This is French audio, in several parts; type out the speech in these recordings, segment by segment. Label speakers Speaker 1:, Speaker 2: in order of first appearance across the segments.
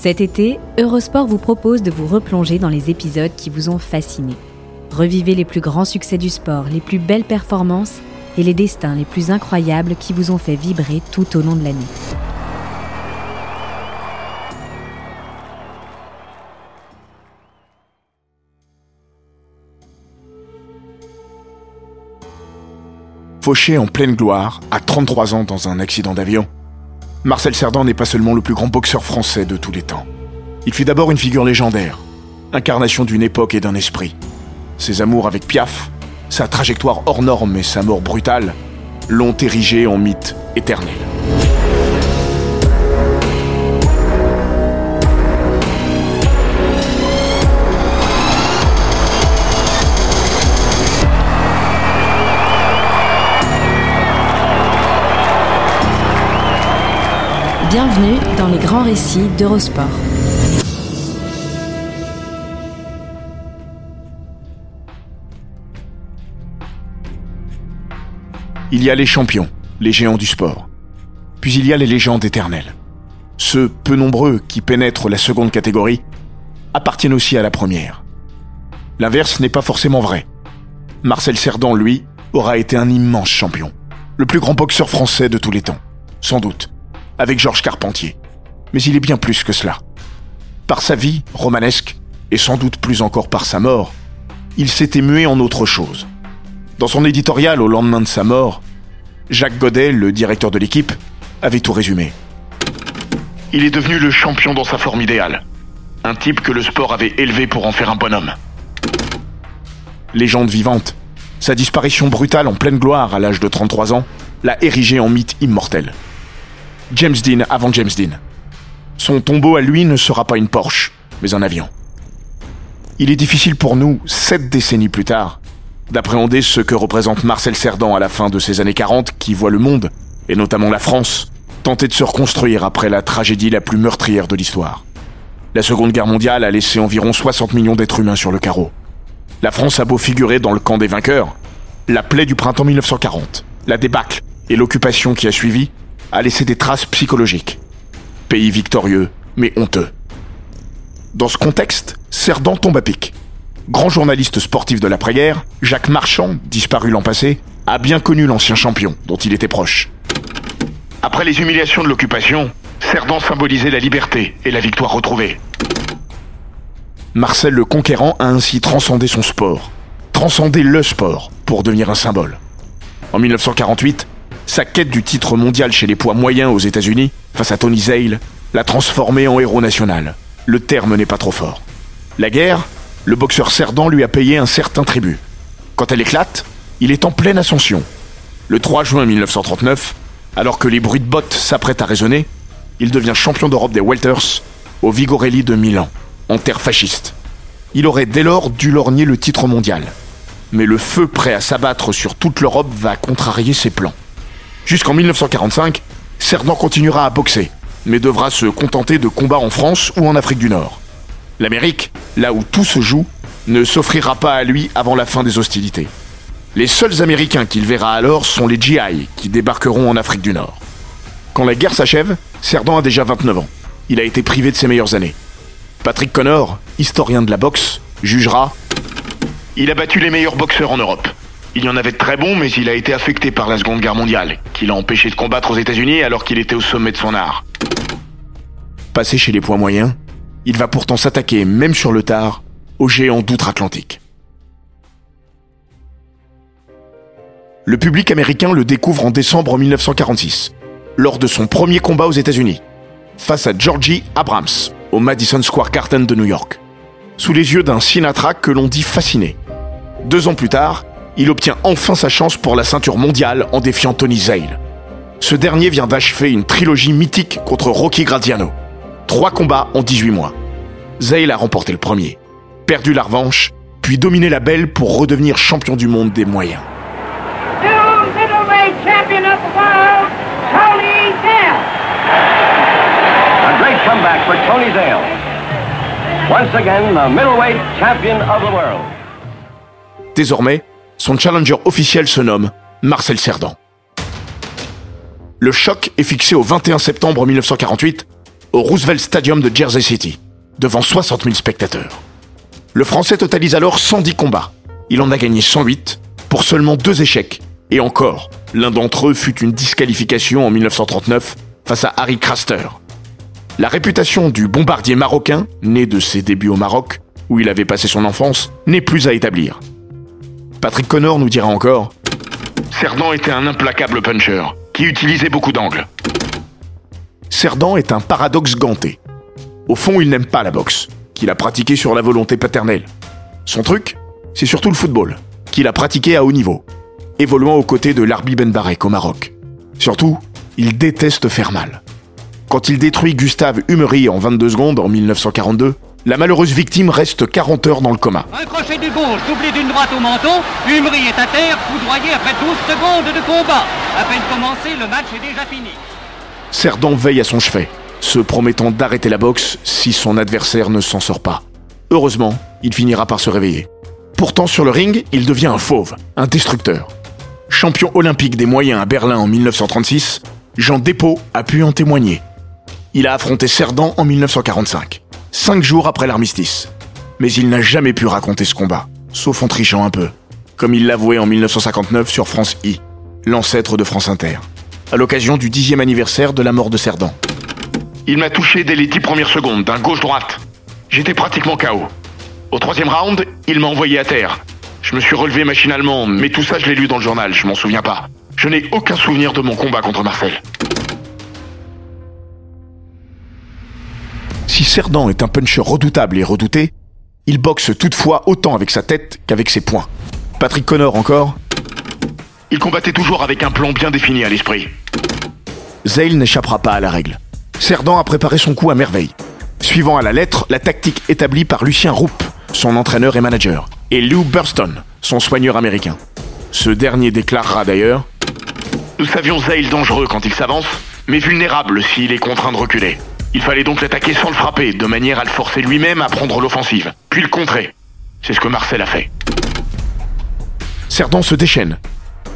Speaker 1: Cet été, Eurosport vous propose de vous replonger dans les épisodes qui vous ont fasciné. Revivez les plus grands succès du sport, les plus belles performances et les destins les plus incroyables qui vous ont fait vibrer tout au long de l'année.
Speaker 2: Fauché en pleine gloire, à 33 ans dans un accident d'avion, Marcel Cerdan n'est pas seulement le plus grand boxeur français de tous les temps. Il fut d'abord une figure légendaire, incarnation d'une époque et d'un esprit. Ses amours avec Piaf, sa trajectoire hors norme et sa mort brutale l'ont érigé en mythe éternel.
Speaker 1: Bienvenue dans les grands récits d'Eurosport.
Speaker 2: Il y a les champions, les géants du sport. Puis il y a les légendes éternelles. Ceux peu nombreux qui pénètrent la seconde catégorie appartiennent aussi à la première. L'inverse n'est pas forcément vrai. Marcel Cerdan, lui, aura été un immense champion. Le plus grand boxeur français de tous les temps. Sans doute. Avec Georges Carpentier. Mais il est bien plus que cela. Par sa vie romanesque, et sans doute plus encore par sa mort, il s'était mué en autre chose. Dans son éditorial au lendemain de sa mort, Jacques Godet, le directeur de l'équipe, avait tout résumé. Il est devenu le champion dans sa forme idéale. Un type que le sport avait élevé pour en faire un bonhomme. Légende vivante, sa disparition brutale en pleine gloire à l'âge de 33 ans l'a érigé en mythe immortel. James Dean avant James Dean. Son tombeau à lui ne sera pas une Porsche, mais un avion. Il est difficile pour nous, sept décennies plus tard, d'appréhender ce que représente Marcel Cerdan à la fin de ces années 40 qui voit le monde, et notamment la France, tenter de se reconstruire après la tragédie la plus meurtrière de l'histoire. La Seconde Guerre mondiale a laissé environ 60 millions d'êtres humains sur le carreau. La France a beau figurer dans le camp des vainqueurs, la plaie du printemps 1940, la débâcle et l'occupation qui a suivi a laissé des traces psychologiques. Pays victorieux, mais honteux. Dans ce contexte, Cerdan tombe à pic. Grand journaliste sportif de l'après-guerre, Jacques Marchand, disparu l'an passé, a bien connu l'ancien champion, dont il était proche. Après les humiliations de l'occupation, Cerdan symbolisait la liberté et la victoire retrouvée. Marcel le Conquérant a ainsi transcendé son sport, transcendé le sport, pour devenir un symbole. En 1948, sa quête du titre mondial chez les poids moyens aux États-Unis, face à Tony Zale, l'a transformé en héros national. Le terme n'est pas trop fort. La guerre, le boxeur Cerdan lui a payé un certain tribut. Quand elle éclate, il est en pleine ascension. Le 3 juin 1939, alors que les bruits de bottes s'apprêtent à résonner, il devient champion d'Europe des welters au Vigorelli de Milan, en terre fasciste. Il aurait dès lors dû lorgner le titre mondial. Mais le feu prêt à s'abattre sur toute l'Europe va contrarier ses plans. Jusqu'en 1945, Cerdan continuera à boxer, mais devra se contenter de combats en France ou en Afrique du Nord. L'Amérique, là où tout se joue, ne s'offrira pas à lui avant la fin des hostilités. Les seuls Américains qu'il verra alors sont les GI, qui débarqueront en Afrique du Nord. Quand la guerre s'achève, Cerdan a déjà 29 ans. Il a été privé de ses meilleures années. Patrick Connor, historien de la boxe, jugera Il a battu les meilleurs boxeurs en Europe. Il y en avait de très bons, mais il a été affecté par la Seconde Guerre mondiale, qui l'a empêché de combattre aux États-Unis alors qu'il était au sommet de son art. Passé chez les poids moyens, il va pourtant s'attaquer, même sur le tard, aux géants d'outre-Atlantique. Le public américain le découvre en décembre 1946, lors de son premier combat aux États-Unis, face à Georgie Abrams, au Madison Square Garden de New York, sous les yeux d'un Sinatra que l'on dit fasciné. Deux ans plus tard, il obtient enfin sa chance pour la ceinture mondiale en défiant Tony Zale. Ce dernier vient d'achever une trilogie mythique contre Rocky Graziano. Trois combats en 18 mois. Zale a remporté le premier, perdu la revanche, puis dominé la belle pour redevenir champion du monde des moyens.
Speaker 3: New middleweight champion of the world, Tony Zale.
Speaker 4: A great comeback for Tony Zale. Once again, the middleweight champion of the world.
Speaker 2: Désormais, son challenger officiel se nomme Marcel Cerdan. Le choc est fixé au 21 septembre 1948 au Roosevelt Stadium de Jersey City, devant 60 000 spectateurs. Le Français totalise alors 110 combats. Il en a gagné 108 pour seulement deux échecs. Et encore, l'un d'entre eux fut une disqualification en 1939 face à Harry Craster. La réputation du bombardier marocain, né de ses débuts au Maroc, où il avait passé son enfance, n'est plus à établir. Patrick Connor nous dira encore Cerdan était un implacable puncher, qui utilisait beaucoup d'angles. Cerdan est un paradoxe ganté. Au fond, il n'aime pas la boxe, qu'il a pratiquée sur la volonté paternelle. Son truc, c'est surtout le football, qu'il a pratiqué à haut niveau, évoluant aux côtés de Larbi Ben Barek au Maroc. Surtout, il déteste faire mal. Quand il détruit Gustave Humery en 22 secondes en 1942, la malheureuse victime reste 40 heures dans le coma.
Speaker 5: Un crochet du gauche doublé d'une droite au menton, Humery est à terre, foudroyé après 12 secondes de combat. À peine commencé, le match est déjà fini.
Speaker 2: Cerdan veille à son chevet, se promettant d'arrêter la boxe si son adversaire ne s'en sort pas. Heureusement, il finira par se réveiller. Pourtant, sur le ring, il devient un fauve, un destructeur. Champion olympique des moyens à Berlin en 1936, Jean Despaux a pu en témoigner. Il a affronté Cerdan en 1945, cinq jours après l'armistice. Mais il n'a jamais pu raconter ce combat, sauf en trichant un peu, comme il l'avouait en 1959 sur France I, l'ancêtre de France Inter, à l'occasion du dixième anniversaire de la mort de Cerdan. Il m'a touché dès les dix premières secondes, d'un gauche-droite. J'étais pratiquement KO. Au troisième round, il m'a envoyé à terre. Je me suis relevé machinalement, mais tout ça je l'ai lu dans le journal, je m'en souviens pas. Je n'ai aucun souvenir de mon combat contre Marcel. Si Cerdan est un puncher redoutable et redouté, il boxe toutefois autant avec sa tête qu'avec ses poings. Patrick Connor encore Il combattait toujours avec un plan bien défini à l'esprit. Zale n'échappera pas à la règle. Cerdan a préparé son coup à merveille, suivant à la lettre la tactique établie par Lucien Roupe, son entraîneur et manager, et Lou Burston, son soigneur américain. Ce dernier déclarera d'ailleurs Nous savions Zale dangereux quand il s'avance, mais vulnérable s'il est contraint de reculer. Il fallait donc l'attaquer sans le frapper, de manière à le forcer lui-même à prendre l'offensive, puis le contrer. C'est ce que Marcel a fait. Cerdan se déchaîne.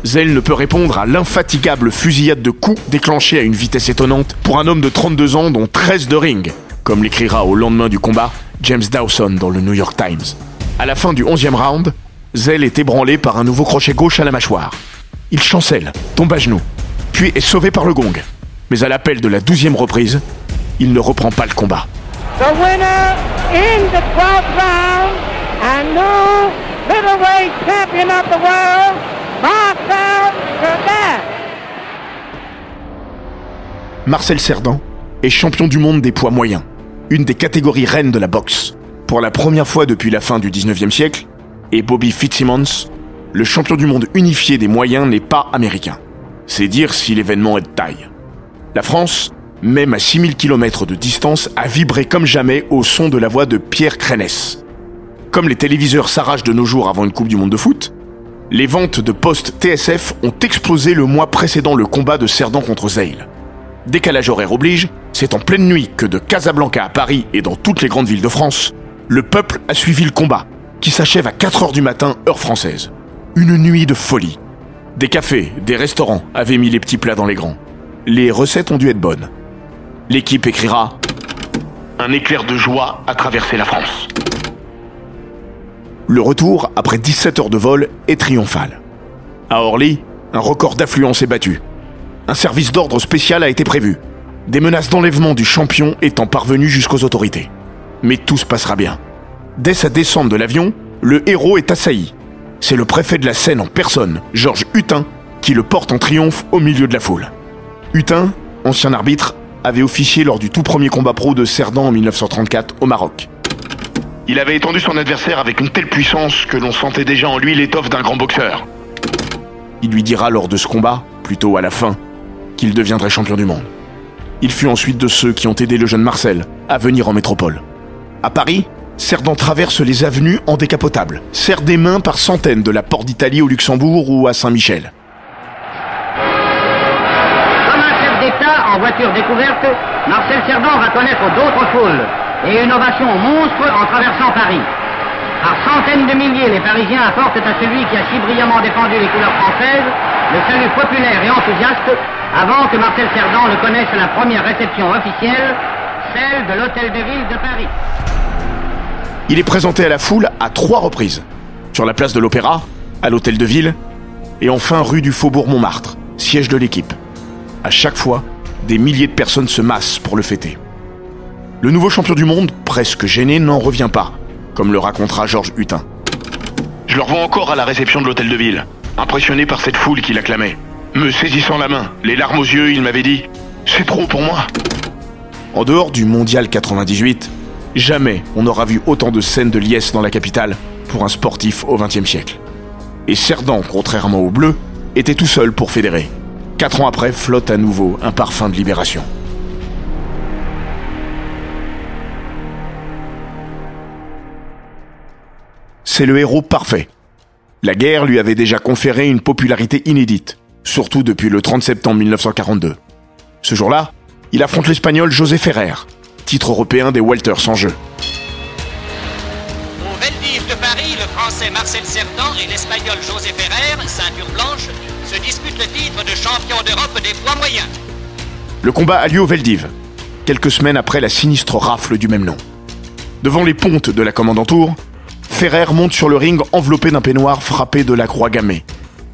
Speaker 2: Zell ne peut répondre à l'infatigable fusillade de coups déclenchée à une vitesse étonnante pour un homme de 32 ans dont 13 de ring, comme l'écrira au lendemain du combat James Dawson dans le New York Times. À la fin du 11e round, Zell est ébranlé par un nouveau crochet gauche à la mâchoire. Il chancelle, tombe à genoux, puis est sauvé par le gong. Mais à l'appel de la 12e reprise, il ne reprend pas le combat.
Speaker 3: The winner in the 12th round and new middleweight champion of the world, Marcel Cerdan.
Speaker 2: Marcel Cerdan est champion du monde des poids moyens, une des catégories reines de la boxe. Pour la première fois depuis la fin du 19e siècle, et Bobby Fitzsimmons, le champion du monde unifié des moyens n'est pas américain. C'est dire si l'événement est de taille. La France, même à 6000 km de distance, a vibré comme jamais au son de la voix de Pierre Crénès. Comme les téléviseurs s'arrachent de nos jours avant une Coupe du Monde de foot, les ventes de postes TSF ont explosé le mois précédant le combat de Cerdan contre Zeil. Décalage horaire oblige, c'est en pleine nuit que de Casablanca à Paris et dans toutes les grandes villes de France, le peuple a suivi le combat, qui s'achève à 4 heures du matin, heure française. Une nuit de folie. Des cafés, des restaurants avaient mis les petits plats dans les grands. Les recettes ont dû être bonnes. L'équipe écrira Un éclair de joie a traversé la France. Le retour, après 17 heures de vol, est triomphal. À Orly, un record d'affluence est battu. Un service d'ordre spécial a été prévu. Des menaces d'enlèvement du champion étant parvenues jusqu'aux autorités. Mais tout se passera bien. Dès sa descente de l'avion, le héros est assailli. C'est le préfet de la Seine en personne, Georges Hutin, qui le porte en triomphe au milieu de la foule. Hutin, ancien arbitre, avait officié lors du tout premier combat pro de Cerdan en 1934 au Maroc. Il avait étendu son adversaire avec une telle puissance que l'on sentait déjà en lui l'étoffe d'un grand boxeur. Il lui dira lors de ce combat, plutôt à la fin, qu'il deviendrait champion du monde. Il fut ensuite de ceux qui ont aidé le jeune Marcel à venir en métropole. À Paris, Cerdan traverse les avenues en décapotable, serre des mains par centaines de la Porte d'Italie au Luxembourg ou à Saint-Michel.
Speaker 6: Découverte, Marcel Cerdan va connaître d'autres foules et une ovation monstre en traversant Paris. Par centaines de milliers, les Parisiens apportent à celui qui a si brillamment défendu les couleurs françaises le salut populaire et enthousiaste avant que Marcel Cerdan ne connaisse la première réception officielle, celle de l'Hôtel de Ville de Paris.
Speaker 2: Il est présenté à la foule à trois reprises. Sur la place de l'Opéra, à l'Hôtel de Ville, et enfin rue du Faubourg Montmartre, siège de l'équipe. À chaque fois, des milliers de personnes se massent pour le fêter. Le nouveau champion du monde, presque gêné, n'en revient pas, comme le racontera Georges Hutin.
Speaker 7: Je le revois encore à la réception de l'hôtel de ville, impressionné par cette foule qui l'acclamait. Me saisissant la main, les larmes aux yeux, il m'avait dit C'est trop pour moi.
Speaker 2: En dehors du Mondial 98, jamais on n'aura vu autant de scènes de liesse dans la capitale pour un sportif au XXe siècle. Et Cerdan, contrairement au bleu, était tout seul pour fédérer. Quatre ans après, flotte à nouveau un parfum de libération. C'est le héros parfait. La guerre lui avait déjà conféré une popularité inédite, surtout depuis le 30 septembre 1942. Ce jour-là, il affronte l'Espagnol José Ferrer, titre européen des welters sans jeu.
Speaker 8: Au Veldiv de Paris, le Français Marcel Cerdan et l'Espagnol José Ferrer, ceinture blanche, se disputent de champion d'Europe des poids moyens.
Speaker 2: Le combat a lieu au Veldiv, quelques semaines après la sinistre rafle du même nom. Devant les pontes de la commandantour, Ferrer monte sur le ring enveloppé d'un peignoir frappé de la croix gammée,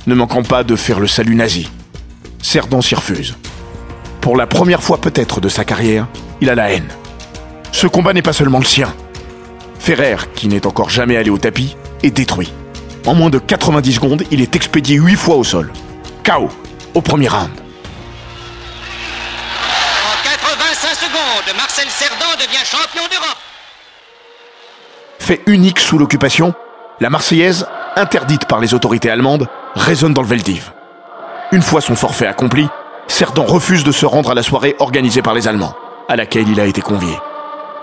Speaker 2: ne manquant pas de faire le salut nazi. Cerdan s'y refuse. Pour la première fois peut-être de sa carrière, il a la haine. Ce combat n'est pas seulement le sien. Ferrer, qui n'est encore jamais allé au tapis, est détruit. En moins de 90 secondes, il est expédié 8 fois au sol. KO, au premier round.
Speaker 8: En 85 secondes, Marcel Cerdan devient champion d'Europe.
Speaker 2: Fait unique sous l'occupation, la Marseillaise, interdite par les autorités allemandes, résonne dans le Veldiv. Une fois son forfait accompli, Cerdan refuse de se rendre à la soirée organisée par les Allemands, à laquelle il a été convié.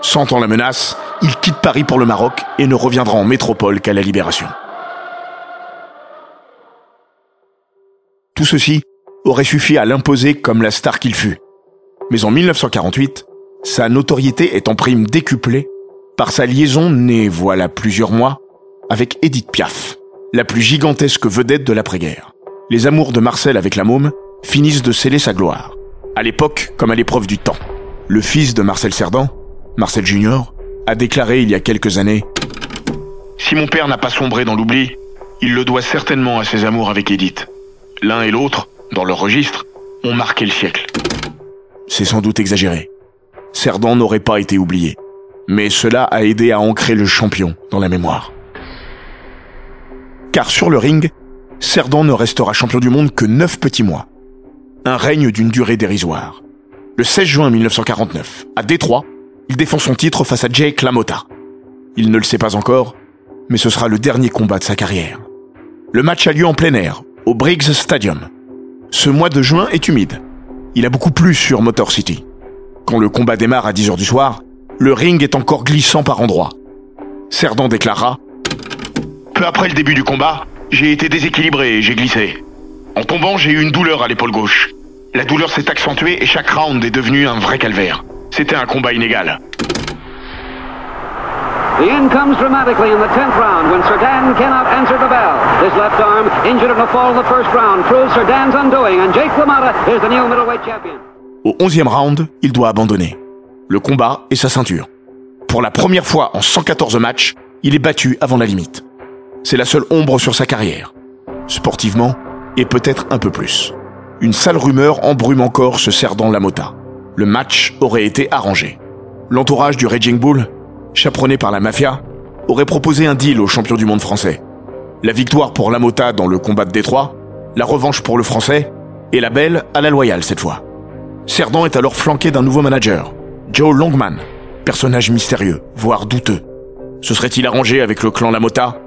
Speaker 2: Sentant la menace, il quitte Paris pour le Maroc et ne reviendra en métropole qu'à la libération. Tout ceci aurait suffi à l'imposer comme la star qu'il fut. Mais en 1948, sa notoriété est en prime décuplée par sa liaison née voilà plusieurs mois avec Edith Piaf, la plus gigantesque vedette de l'après-guerre. Les amours de Marcel avec la môme finissent de sceller sa gloire, à l'époque comme à l'épreuve du temps. Le fils de Marcel Cerdan, Marcel Junior, a déclaré il y a quelques années
Speaker 7: Si mon père n'a pas sombré dans l'oubli, il le doit certainement à ses amours avec Edith. L'un et l'autre, dans leur registre, ont marqué le siècle.
Speaker 2: C'est sans doute exagéré. Cerdan n'aurait pas été oublié. Mais cela a aidé à ancrer le champion dans la mémoire. Car sur le ring, Cerdan ne restera champion du monde que neuf petits mois. Un règne d'une durée dérisoire. Le 16 juin 1949, à Détroit, il défend son titre face à Jake LaMotta. Il ne le sait pas encore, mais ce sera le dernier combat de sa carrière. Le match a lieu en plein air, au Briggs Stadium. Ce mois de juin est humide. Il a beaucoup plu sur Motor City. Quand le combat démarre à 10h du soir, le ring est encore glissant par endroits. Cerdan déclara
Speaker 7: Peu après le début du combat, j'ai été déséquilibré et j'ai glissé. En tombant, j'ai eu une douleur à l'épaule gauche. La douleur s'est accentuée et chaque round est devenu un vrai calvaire. C'était un combat inégal.
Speaker 9: The end comes dramatically in the 10th round when Serdan cannot answer the bell. His left arm, injured in a fall in the first round, proves Serdan's undoing, and Jake LaMotta is the new middleweight champion.
Speaker 2: Au 11e round, il doit abandonner. Le combat et sa ceinture. Pour la première fois en 114 matchs, il est battu avant la limite. C'est la seule ombre sur sa carrière. Sportivement, et peut-être un peu plus. Une sale rumeur embrume encore ce Cerdan Lamota. Le match aurait été arrangé. L'entourage du Raging Bull, chaperonné par la mafia, aurait proposé un deal au champion du monde français. La victoire pour Lamota dans le combat de Détroit, la revanche pour le français, et la belle à la loyale cette fois. Cerdan est alors flanqué d'un nouveau manager, Joe Longman, personnage mystérieux, voire douteux. Se serait-il arrangé avec le clan Lamota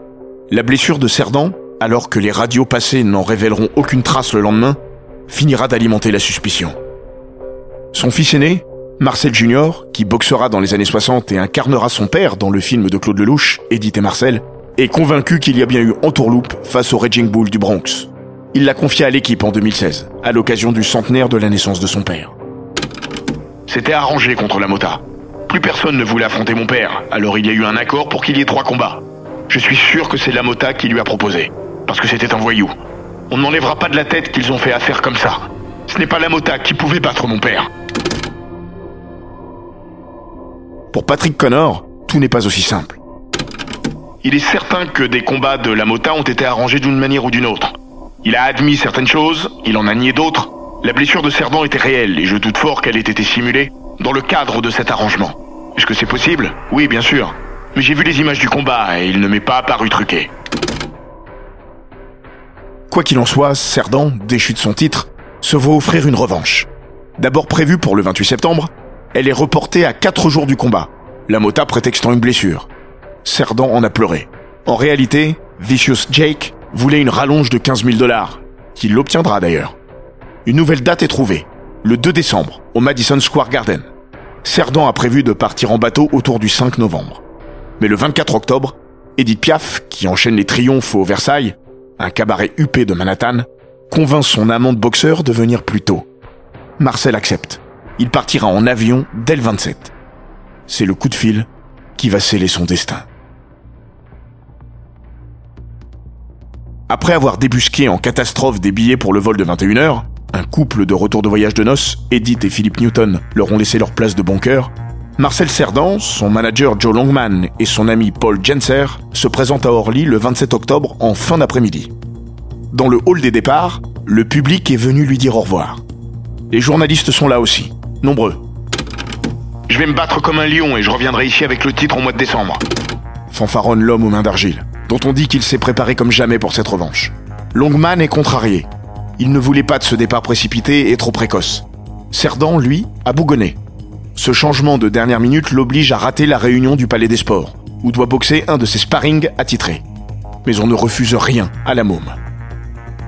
Speaker 2: La blessure de Cerdan, alors que les radios passées n'en révéleront aucune trace le lendemain, finira d'alimenter la suspicion. Son fils aîné, Marcel Junior, qui boxera dans les années 60 et incarnera son père dans le film de Claude Lelouch, Edith et Marcel, est convaincu qu'il y a bien eu entourloupe face au Raging Bull du Bronx. Il l'a confié à l'équipe en 2016, à l'occasion du centenaire de la naissance de son père.
Speaker 7: C'était arrangé contre la Mota. Plus personne ne voulait affronter mon père, alors il y a eu un accord pour qu'il y ait trois combats. Je suis sûr que c'est la Mota qui lui a proposé, parce que c'était un voyou. On n'enlèvera pas de la tête qu'ils ont fait affaire comme ça. Ce n'est pas la Mota qui pouvait battre mon père.
Speaker 2: Pour Patrick Connor, tout n'est pas aussi simple.
Speaker 7: Il est certain que des combats de la Mota ont été arrangés d'une manière ou d'une autre. Il a admis certaines choses, il en a nié d'autres. La blessure de Cerdan était réelle et je doute fort qu'elle ait été simulée dans le cadre de cet arrangement. Est-ce que c'est possible? Oui, bien sûr. Mais j'ai vu les images du combat et il ne m'est pas apparu truqué.
Speaker 2: Quoi qu'il en soit, Cerdan, déchu de son titre, se voit offrir une revanche. D'abord prévue pour le 28 septembre, elle est reportée à 4 jours du combat, la Mota prétextant une blessure. Cerdan en a pleuré. En réalité, Vicious Jake voulait une rallonge de 15 000 dollars, qu'il l'obtiendra d'ailleurs. Une nouvelle date est trouvée, le 2 décembre, au Madison Square Garden. Cerdan a prévu de partir en bateau autour du 5 novembre. Mais le 24 octobre, Edith Piaf, qui enchaîne les triomphes au Versailles, un cabaret huppé de Manhattan, convainc son amant de boxeur de venir plus tôt. Marcel accepte. Il partira en avion dès le 27. C'est le coup de fil qui va sceller son destin. Après avoir débusqué en catastrophe des billets pour le vol de 21h, un couple de retour de voyage de noces, Edith et Philippe Newton, leur ont laissé leur place de bon cœur, Marcel Cerdan, son manager Joe Longman et son ami Paul Jenser se présentent à Orly le 27 octobre en fin d'après-midi. Dans le hall des départs, le public est venu lui dire au revoir. Les journalistes sont là aussi, nombreux.
Speaker 7: Je vais me battre comme un lion et je reviendrai ici avec le titre au mois de décembre.
Speaker 2: Fanfaronne l'homme aux mains d'argile, dont on dit qu'il s'est préparé comme jamais pour cette revanche. Longman est contrarié. Il ne voulait pas de ce départ précipité et trop précoce. Cerdan, lui, a bougonné. Ce changement de dernière minute l'oblige à rater la réunion du Palais des Sports, où doit boxer un de ses sparring attitrés. Mais on ne refuse rien à la môme.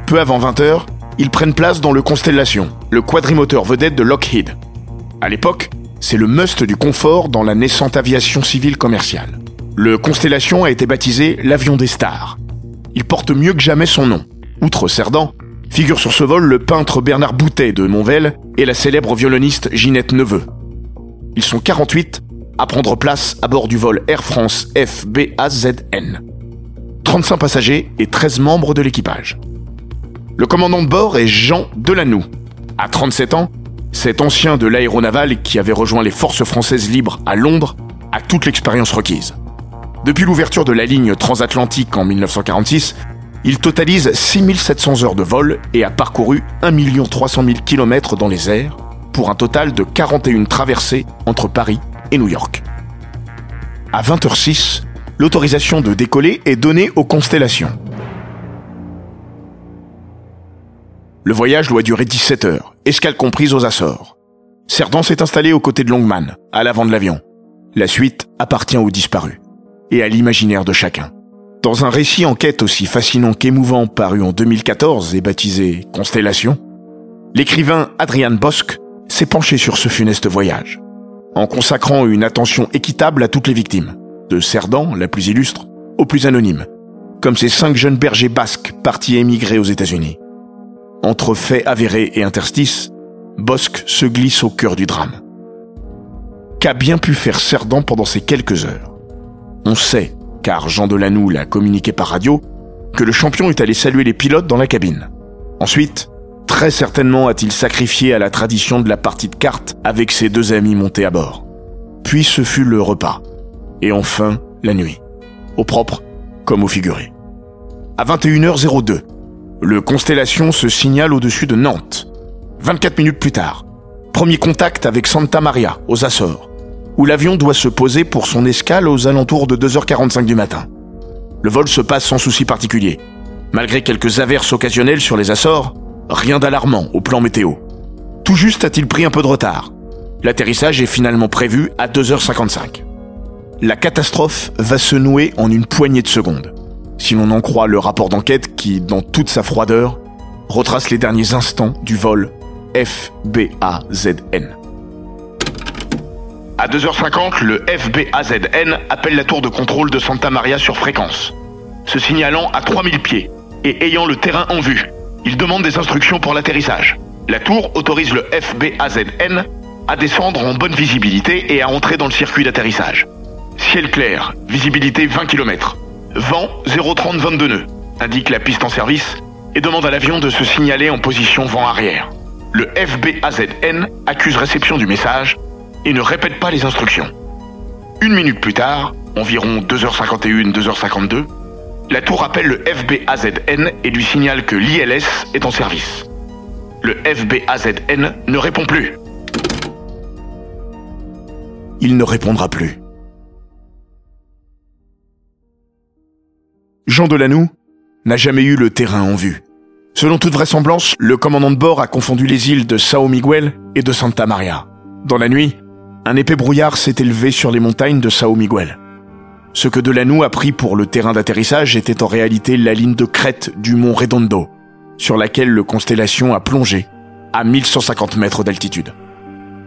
Speaker 2: Peu avant 20h, ils prennent place dans le Constellation, le quadrimoteur vedette de Lockheed. À l'époque, c'est le must du confort dans la naissante aviation civile commerciale. Le Constellation a été baptisé l'avion des stars. Il porte mieux que jamais son nom. Outre Cerdan, figure sur ce vol le peintre Bernard Boutet de Monvel et la célèbre violoniste Ginette Neveu. Ils sont 48 à prendre place à bord du vol Air France FBAZN. 35 passagers et 13 membres de l'équipage. Le commandant de bord est Jean Delanoux. À 37 ans, cet ancien de l'aéronaval qui avait rejoint les forces françaises libres à Londres a toute l'expérience requise. Depuis l'ouverture de la ligne transatlantique en 1946, il totalise 6700 heures de vol et a parcouru 1 300 000 km dans les airs, pour un total de 41 traversées entre Paris et New York. À 20h06, l'autorisation de décoller est donnée aux constellations. Le voyage doit durer 17 heures, escale comprise aux Açores. Cerdan s'est installé aux côtés de Longman, à l'avant de l'avion. La suite appartient aux disparus et à l'imaginaire de chacun. Dans un récit en quête aussi fascinant qu'émouvant paru en 2014 et baptisé Constellation, l'écrivain Adrian Bosque s'est penché sur ce funeste voyage, en consacrant une attention équitable à toutes les victimes, de Cerdan, la plus illustre, aux plus anonymes, comme ces cinq jeunes bergers basques partis émigrer aux États-Unis. Entre faits avérés et interstices, Bosque se glisse au cœur du drame. Qu'a bien pu faire Cerdan pendant ces quelques heures? On sait, car Jean Delanoux l'a communiqué par radio, que le champion est allé saluer les pilotes dans la cabine. Ensuite, Très certainement a-t-il sacrifié à la tradition de la partie de cartes avec ses deux amis montés à bord. Puis ce fut le repas. Et enfin, la nuit. Au propre comme au figuré. À 21h02, le Constellation se signale au-dessus de Nantes. 24 minutes plus tard, premier contact avec Santa Maria, aux Açores, où l'avion doit se poser pour son escale aux alentours de 2h45 du matin. Le vol se passe sans souci particulier. Malgré quelques averses occasionnelles sur les Açores, Rien d'alarmant au plan météo. Tout juste a-t-il pris un peu de retard. L'atterrissage est finalement prévu à 2h55. La catastrophe va se nouer en une poignée de secondes, si l'on en croit le rapport d'enquête qui, dans toute sa froideur, retrace les derniers instants du vol FBAZN.
Speaker 7: À 2h50, le FBAZN appelle la tour de contrôle de Santa Maria sur fréquence, se signalant à 3000 pieds et ayant le terrain en vue. Il demande des instructions pour l'atterrissage. La tour autorise le FBAZN à descendre en bonne visibilité et à entrer dans le circuit d'atterrissage. Ciel clair, visibilité 20 km. Vent 030 22 nœuds, indique la piste en service et demande à l'avion de se signaler en position vent arrière. Le FBAZN accuse réception du message et ne répète pas les instructions. Une minute plus tard, environ 2h51, 2h52, la tour appelle le FBAZN et lui signale que l'ILS est en service. Le FBAZN ne répond plus.
Speaker 2: Il ne répondra plus. Jean Delanoux n'a jamais eu le terrain en vue. Selon toute vraisemblance, le commandant de bord a confondu les îles de Sao Miguel et de Santa Maria. Dans la nuit, un épais brouillard s'est élevé sur les montagnes de Sao Miguel. Ce que Delanoux a pris pour le terrain d'atterrissage était en réalité la ligne de crête du mont Redondo, sur laquelle le Constellation a plongé à 1150 mètres d'altitude.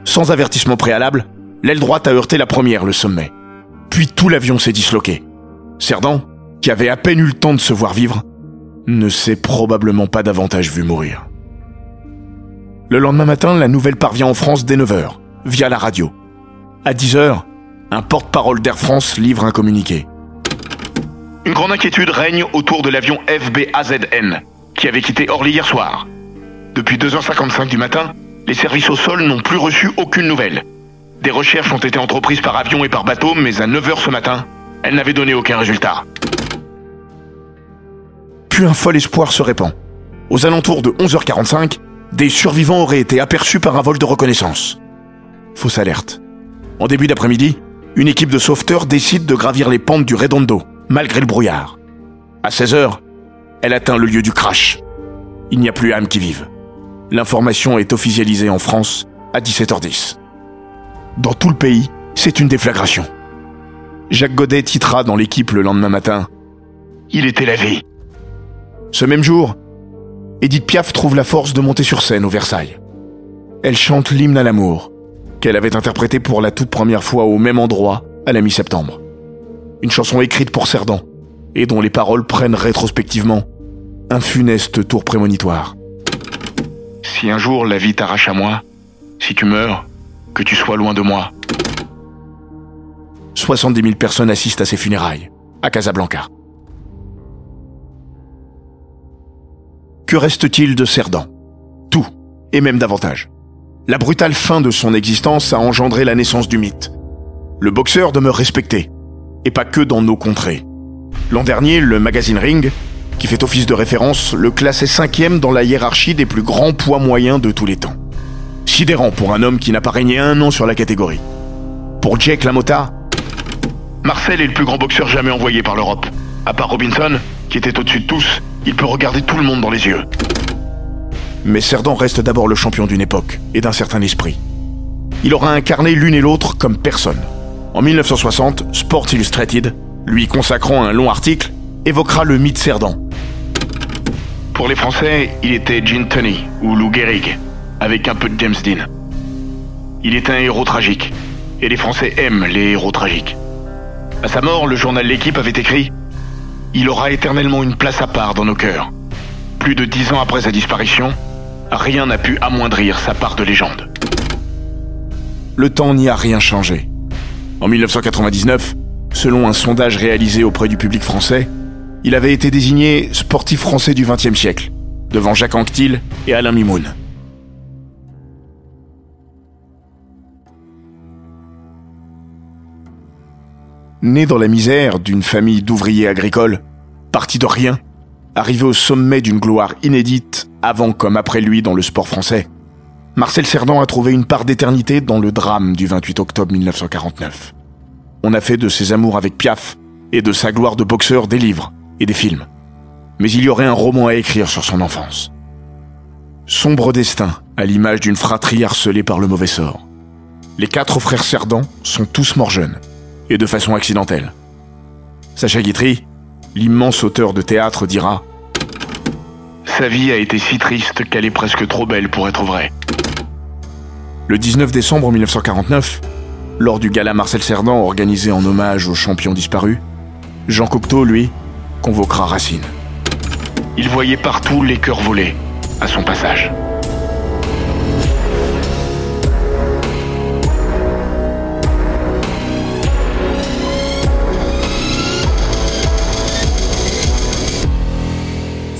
Speaker 2: Sans avertissement préalable, l'aile droite a heurté la première, le sommet. Puis tout l'avion s'est disloqué. Cerdan, qui avait à peine eu le temps de se voir vivre, ne s'est probablement pas davantage vu mourir. Le lendemain matin, la nouvelle parvient en France dès 9h, via la radio. À 10h, un porte-parole d'Air France livre un communiqué.
Speaker 7: Une grande inquiétude règne autour de l'avion FBAZN, qui avait quitté Orly hier soir. Depuis 2h55 du matin, les services au sol n'ont plus reçu aucune nouvelle. Des recherches ont été entreprises par avion et par bateau, mais à 9h ce matin, elles n'avaient donné aucun résultat.
Speaker 2: Puis un fol espoir se répand. Aux alentours de 11h45, des survivants auraient été aperçus par un vol de reconnaissance. Fausse alerte. En début d'après-midi, une équipe de sauveteurs décide de gravir les pentes du Redondo, malgré le brouillard. À 16h, elle atteint le lieu du crash. Il n'y a plus âme qui vive. L'information est officialisée en France à 17h10. Dans tout le pays, c'est une déflagration. Jacques Godet titra dans l'équipe le lendemain matin
Speaker 7: Il était la vie.
Speaker 2: Ce même jour, Edith Piaf trouve la force de monter sur scène au Versailles. Elle chante l'hymne à l'amour, qu'elle avait interprété pour la toute première fois au même endroit à la mi-septembre. Une chanson écrite pour Cerdan, et dont les paroles prennent rétrospectivement un funeste tour prémonitoire.
Speaker 7: Si un jour la vie t'arrache à moi, si tu meurs, que tu sois loin de moi.
Speaker 2: 70 000 personnes assistent à ses funérailles, à Casablanca. Que reste-t-il de Cerdan? Tout, et même davantage. La brutale fin de son existence a engendré la naissance du mythe. Le boxeur demeure respecté, et pas que dans nos contrées. L'an dernier, le magazine Ring, qui fait office de référence, le classait cinquième dans la hiérarchie des plus grands poids moyens de tous les temps. Sidérant pour un homme qui n'a pas régné un an sur la catégorie. Pour Jake LaMotta,
Speaker 7: Marcel est le plus grand boxeur jamais envoyé par l'Europe. À part Robinson, qui était au-dessus de tous, il peut regarder tout le monde dans les yeux.
Speaker 2: Mais Cerdan reste d'abord le champion d'une époque et d'un certain esprit. Il aura incarné l'une et l'autre comme personne. En 1960, Sports Illustrated, lui consacrant un long article, évoquera le mythe Cerdan.
Speaker 7: Pour les Français, il était Gene Tunney ou Lou Gehrig, avec un peu de James Dean. Il est un héros tragique, et les Français aiment les héros tragiques. À sa mort, le journal L'équipe avait écrit Il aura éternellement une place à part dans nos cœurs. Plus de dix ans après sa disparition, rien n'a pu amoindrir sa part de légende.
Speaker 2: Le temps n'y a rien changé. En 1999, selon un sondage réalisé auprès du public français, il avait été désigné sportif français du XXe siècle, devant Jacques Anquetil et Alain Mimoun. Né dans la misère d'une famille d'ouvriers agricoles, parti de rien, arrivé au sommet d'une gloire inédite, avant comme après lui dans le sport français, Marcel Cerdan a trouvé une part d'éternité dans le drame du 28 octobre 1949. On a fait de ses amours avec Piaf et de sa gloire de boxeur des livres et des films. Mais il y aurait un roman à écrire sur son enfance. Sombre destin, à l'image d'une fratrie harcelée par le mauvais sort. Les quatre frères Cerdan sont tous morts jeunes, et de façon accidentelle. Sacha Guitry, l'immense auteur de théâtre, dira
Speaker 7: Sa vie a été si triste qu'elle est presque trop belle pour être vraie.
Speaker 2: Le 19 décembre 1949, lors du gala Marcel Cerdan organisé en hommage aux champions disparus, Jean Cocteau, lui, convoquera Racine.
Speaker 7: Il voyait partout les cœurs volés à son passage.